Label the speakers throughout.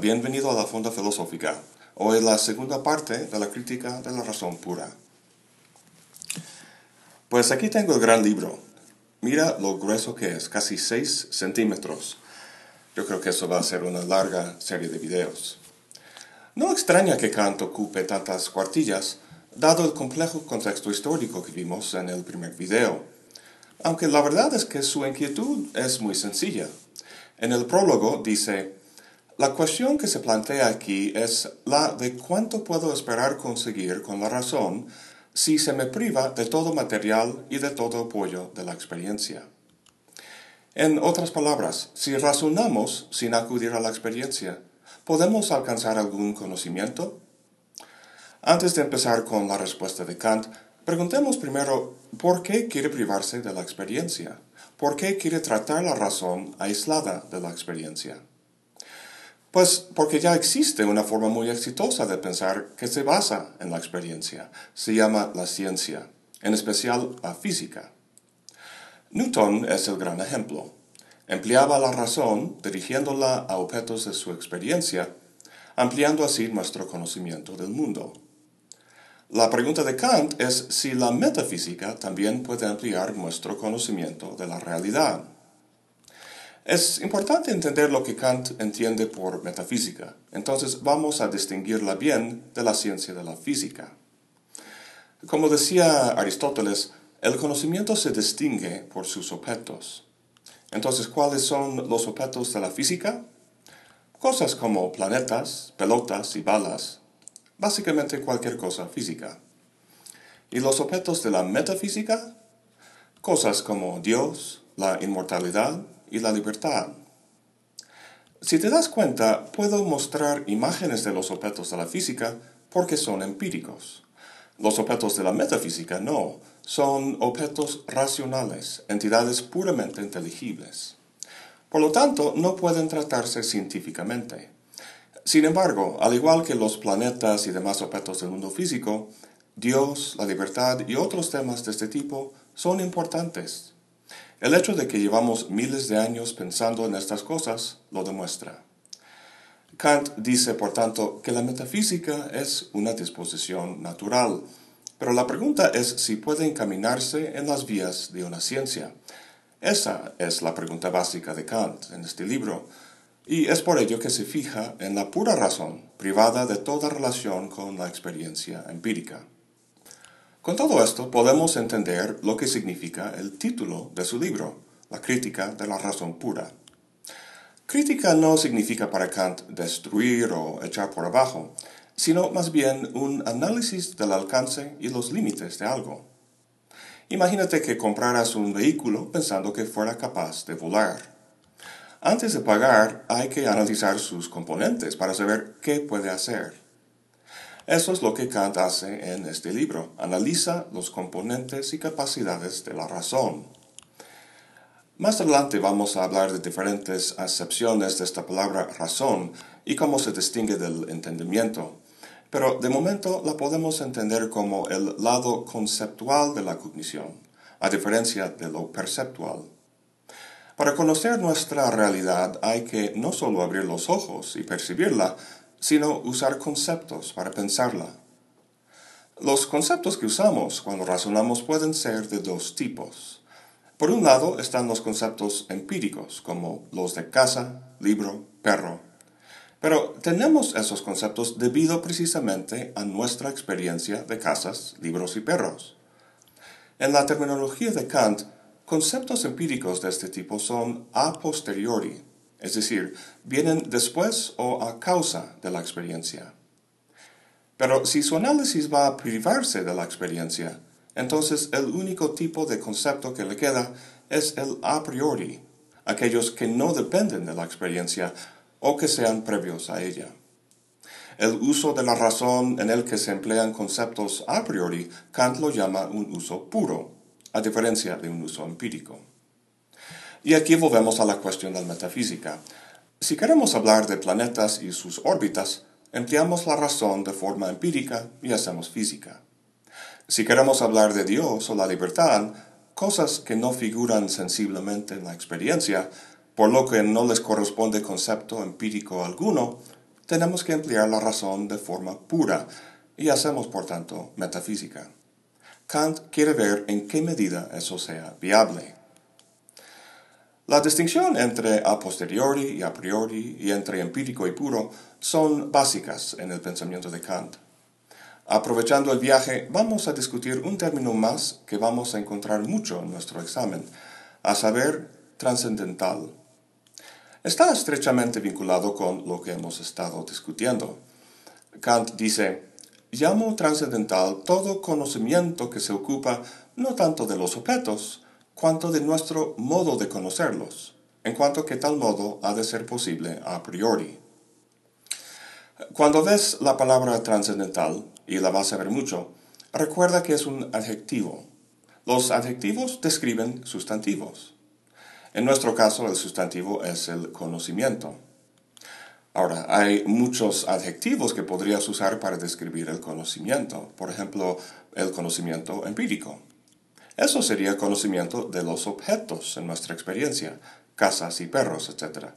Speaker 1: bienvenido a la Fonda Filosófica. Hoy la segunda parte de la crítica de la razón pura. Pues aquí tengo el gran libro. Mira lo grueso que es, casi 6 centímetros. Yo creo que eso va a ser una larga serie de videos. No extraña que Kant ocupe tantas cuartillas, dado el complejo contexto histórico que vimos en el primer video. Aunque la verdad es que su inquietud es muy sencilla. En el prólogo dice, la cuestión que se plantea aquí es la de cuánto puedo esperar conseguir con la razón si se me priva de todo material y de todo apoyo de la experiencia. En otras palabras, si razonamos sin acudir a la experiencia, ¿podemos alcanzar algún conocimiento? Antes de empezar con la respuesta de Kant, preguntemos primero por qué quiere privarse de la experiencia, por qué quiere tratar la razón aislada de la experiencia. Pues porque ya existe una forma muy exitosa de pensar que se basa en la experiencia. Se llama la ciencia, en especial la física. Newton es el gran ejemplo. Empleaba la razón dirigiéndola a objetos de su experiencia, ampliando así nuestro conocimiento del mundo. La pregunta de Kant es si la metafísica también puede ampliar nuestro conocimiento de la realidad. Es importante entender lo que Kant entiende por metafísica, entonces vamos a distinguirla bien de la ciencia de la física. Como decía Aristóteles, el conocimiento se distingue por sus objetos. Entonces, ¿cuáles son los objetos de la física? Cosas como planetas, pelotas y balas, básicamente cualquier cosa física. ¿Y los objetos de la metafísica? Cosas como Dios, la inmortalidad, y la libertad. Si te das cuenta, puedo mostrar imágenes de los objetos de la física porque son empíricos. Los objetos de la metafísica no, son objetos racionales, entidades puramente inteligibles. Por lo tanto, no pueden tratarse científicamente. Sin embargo, al igual que los planetas y demás objetos del mundo físico, Dios, la libertad y otros temas de este tipo son importantes el hecho de que llevamos miles de años pensando en estas cosas lo demuestra. Kant dice, por tanto, que la metafísica es una disposición natural, pero la pregunta es si puede encaminarse en las vías de una ciencia. Esa es la pregunta básica de Kant en este libro, y es por ello que se fija en la pura razón, privada de toda relación con la experiencia empírica. Con todo esto podemos entender lo que significa el título de su libro, La crítica de la razón pura. Crítica no significa para Kant destruir o echar por abajo, sino más bien un análisis del alcance y los límites de algo. Imagínate que compraras un vehículo pensando que fuera capaz de volar. Antes de pagar hay que analizar sus componentes para saber qué puede hacer. Eso es lo que Kant hace en este libro. Analiza los componentes y capacidades de la razón. Más adelante vamos a hablar de diferentes acepciones de esta palabra razón y cómo se distingue del entendimiento. Pero de momento la podemos entender como el lado conceptual de la cognición, a diferencia de lo perceptual. Para conocer nuestra realidad hay que no solo abrir los ojos y percibirla, sino usar conceptos para pensarla. Los conceptos que usamos cuando razonamos pueden ser de dos tipos. Por un lado están los conceptos empíricos, como los de casa, libro, perro. Pero tenemos esos conceptos debido precisamente a nuestra experiencia de casas, libros y perros. En la terminología de Kant, conceptos empíricos de este tipo son a posteriori, es decir, vienen después o a causa de la experiencia. Pero si su análisis va a privarse de la experiencia, entonces el único tipo de concepto que le queda es el a priori, aquellos que no dependen de la experiencia o que sean previos a ella. El uso de la razón en el que se emplean conceptos a priori, Kant lo llama un uso puro, a diferencia de un uso empírico. Y aquí volvemos a la cuestión de la metafísica. Si queremos hablar de planetas y sus órbitas, empleamos la razón de forma empírica y hacemos física. Si queremos hablar de Dios o la libertad, cosas que no figuran sensiblemente en la experiencia, por lo que no les corresponde concepto empírico alguno, tenemos que emplear la razón de forma pura y hacemos, por tanto, metafísica. Kant quiere ver en qué medida eso sea viable. La distinción entre a posteriori y a priori y entre empírico y puro son básicas en el pensamiento de Kant. Aprovechando el viaje, vamos a discutir un término más que vamos a encontrar mucho en nuestro examen, a saber, trascendental. Está estrechamente vinculado con lo que hemos estado discutiendo. Kant dice, llamo trascendental todo conocimiento que se ocupa no tanto de los objetos, cuanto de nuestro modo de conocerlos, en cuanto que tal modo ha de ser posible a priori. Cuando ves la palabra trascendental, y la vas a ver mucho, recuerda que es un adjetivo. Los adjetivos describen sustantivos. En nuestro caso, el sustantivo es el conocimiento. Ahora, hay muchos adjetivos que podrías usar para describir el conocimiento. Por ejemplo, el conocimiento empírico. Eso sería conocimiento de los objetos en nuestra experiencia, casas y perros, etc.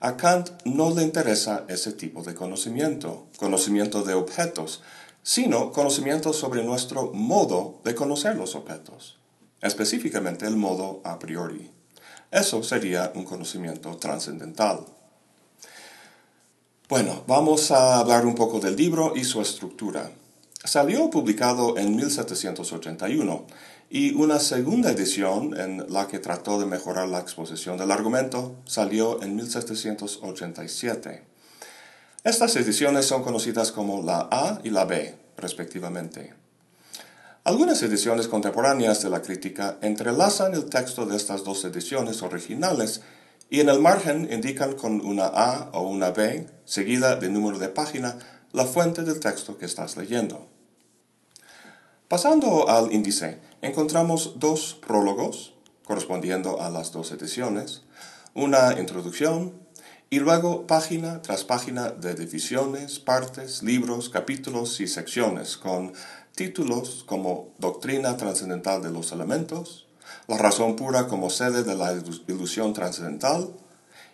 Speaker 1: A Kant no le interesa ese tipo de conocimiento, conocimiento de objetos, sino conocimiento sobre nuestro modo de conocer los objetos, específicamente el modo a priori. Eso sería un conocimiento trascendental. Bueno, vamos a hablar un poco del libro y su estructura. Salió publicado en 1781 y una segunda edición en la que trató de mejorar la exposición del argumento salió en 1787. Estas ediciones son conocidas como la A y la B, respectivamente. Algunas ediciones contemporáneas de la crítica entrelazan el texto de estas dos ediciones originales y en el margen indican con una A o una B, seguida de número de página, la fuente del texto que estás leyendo. Pasando al índice, encontramos dos prólogos, correspondiendo a las dos ediciones, una introducción y luego página tras página de divisiones, partes, libros, capítulos y secciones con títulos como Doctrina Trascendental de los Elementos, la razón pura como sede de la ilusión trascendental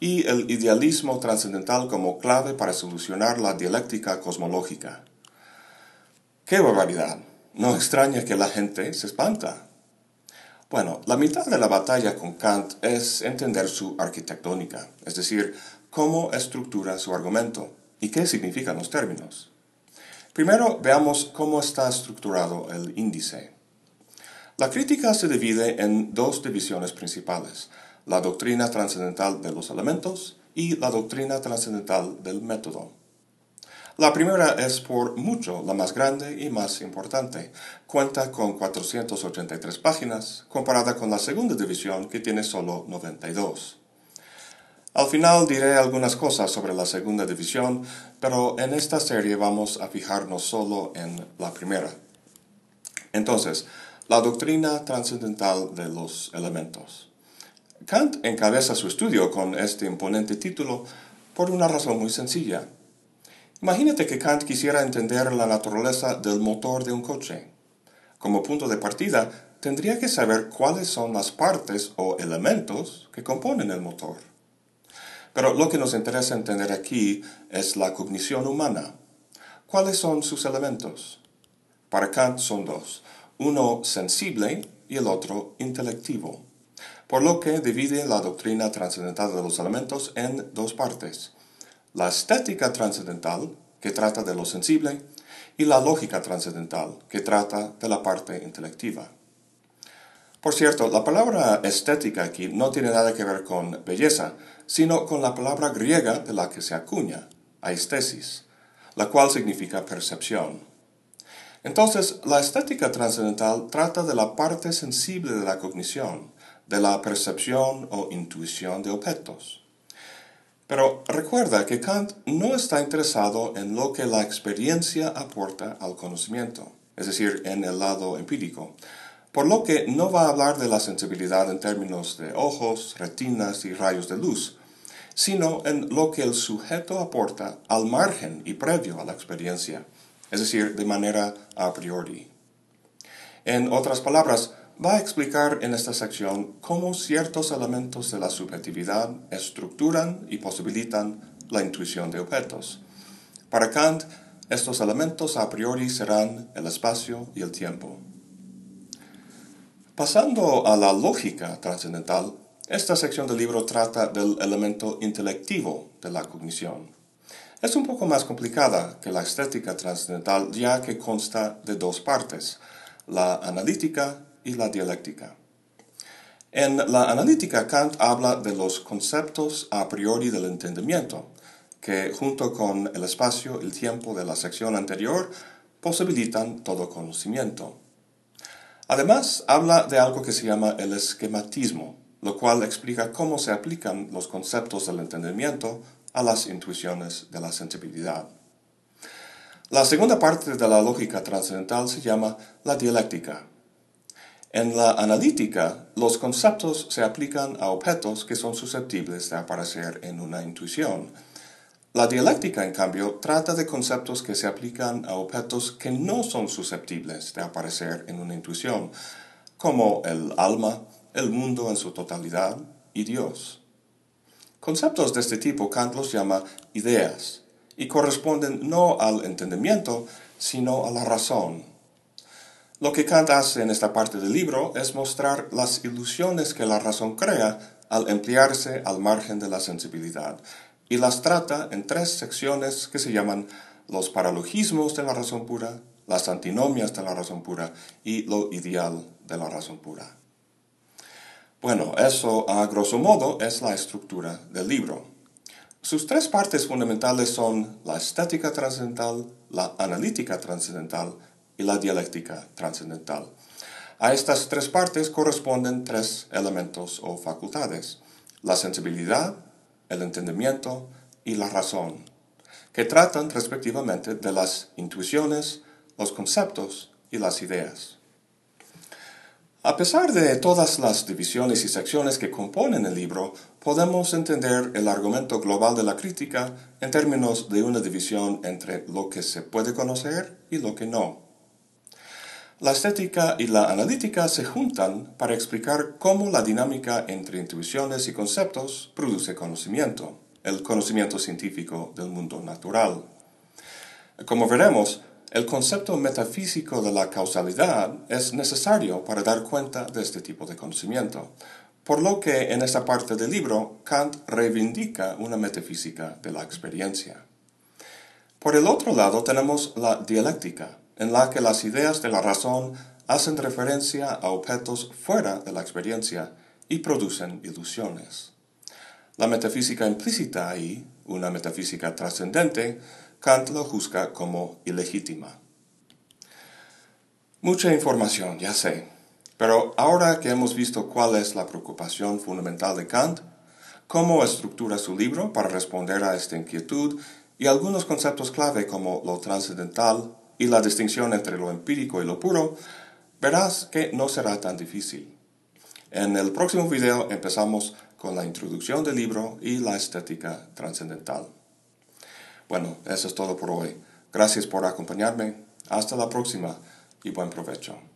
Speaker 1: y el idealismo trascendental como clave para solucionar la dialéctica cosmológica. ¡Qué barbaridad! No extraña que la gente se espanta. Bueno, la mitad de la batalla con Kant es entender su arquitectónica, es decir, cómo estructura su argumento y qué significan los términos. Primero veamos cómo está estructurado el índice. La crítica se divide en dos divisiones principales, la doctrina trascendental de los elementos y la doctrina trascendental del método. La primera es por mucho la más grande y más importante. Cuenta con 483 páginas, comparada con la segunda división que tiene solo 92. Al final diré algunas cosas sobre la segunda división, pero en esta serie vamos a fijarnos solo en la primera. Entonces, la doctrina trascendental de los elementos. Kant encabeza su estudio con este imponente título por una razón muy sencilla. Imagínate que Kant quisiera entender la naturaleza del motor de un coche. Como punto de partida, tendría que saber cuáles son las partes o elementos que componen el motor. Pero lo que nos interesa entender aquí es la cognición humana. ¿Cuáles son sus elementos? Para Kant son dos uno sensible y el otro intelectivo, por lo que divide la doctrina trascendental de los elementos en dos partes, la estética trascendental, que trata de lo sensible, y la lógica trascendental, que trata de la parte intelectiva. Por cierto, la palabra estética aquí no tiene nada que ver con belleza, sino con la palabra griega de la que se acuña, aestesis, la cual significa percepción. Entonces, la estética trascendental trata de la parte sensible de la cognición, de la percepción o intuición de objetos. Pero recuerda que Kant no está interesado en lo que la experiencia aporta al conocimiento, es decir, en el lado empírico, por lo que no va a hablar de la sensibilidad en términos de ojos, retinas y rayos de luz, sino en lo que el sujeto aporta al margen y previo a la experiencia es decir, de manera a priori. En otras palabras, va a explicar en esta sección cómo ciertos elementos de la subjetividad estructuran y posibilitan la intuición de objetos. Para Kant, estos elementos a priori serán el espacio y el tiempo. Pasando a la lógica trascendental, esta sección del libro trata del elemento intelectivo de la cognición. Es un poco más complicada que la estética trascendental ya que consta de dos partes, la analítica y la dialéctica. En la analítica Kant habla de los conceptos a priori del entendimiento, que junto con el espacio y el tiempo de la sección anterior posibilitan todo conocimiento. Además, habla de algo que se llama el esquematismo, lo cual explica cómo se aplican los conceptos del entendimiento a las intuiciones de la sensibilidad. La segunda parte de la lógica trascendental se llama la dialéctica. En la analítica, los conceptos se aplican a objetos que son susceptibles de aparecer en una intuición, la dialéctica, en cambio, trata de conceptos que se aplican a objetos que no son susceptibles de aparecer en una intuición, como el alma, el mundo en su totalidad y Dios. Conceptos de este tipo Kant los llama ideas y corresponden no al entendimiento, sino a la razón. Lo que Kant hace en esta parte del libro es mostrar las ilusiones que la razón crea al emplearse al margen de la sensibilidad, y las trata en tres secciones que se llaman los paralogismos de la razón pura, las antinomias de la razón pura y lo ideal de la razón pura. Bueno, eso a grosso modo es la estructura del libro. Sus tres partes fundamentales son la estética trascendental, la analítica trascendental y la dialéctica trascendental. A estas tres partes corresponden tres elementos o facultades, la sensibilidad, el entendimiento y la razón, que tratan respectivamente de las intuiciones, los conceptos y las ideas. A pesar de todas las divisiones y secciones que componen el libro, podemos entender el argumento global de la crítica en términos de una división entre lo que se puede conocer y lo que no. La estética y la analítica se juntan para explicar cómo la dinámica entre intuiciones y conceptos produce conocimiento, el conocimiento científico del mundo natural. Como veremos, el concepto metafísico de la causalidad es necesario para dar cuenta de este tipo de conocimiento, por lo que en esta parte del libro Kant reivindica una metafísica de la experiencia. Por el otro lado tenemos la dialéctica, en la que las ideas de la razón hacen referencia a objetos fuera de la experiencia y producen ilusiones. La metafísica implícita ahí, una metafísica trascendente, Kant lo juzga como ilegítima. Mucha información, ya sé, pero ahora que hemos visto cuál es la preocupación fundamental de Kant, cómo estructura su libro para responder a esta inquietud y algunos conceptos clave como lo trascendental, y la distinción entre lo empírico y lo puro, verás que no será tan difícil. En el próximo video empezamos con la introducción del libro y la estética trascendental. Bueno, eso es todo por hoy. Gracias por acompañarme. Hasta la próxima y buen provecho.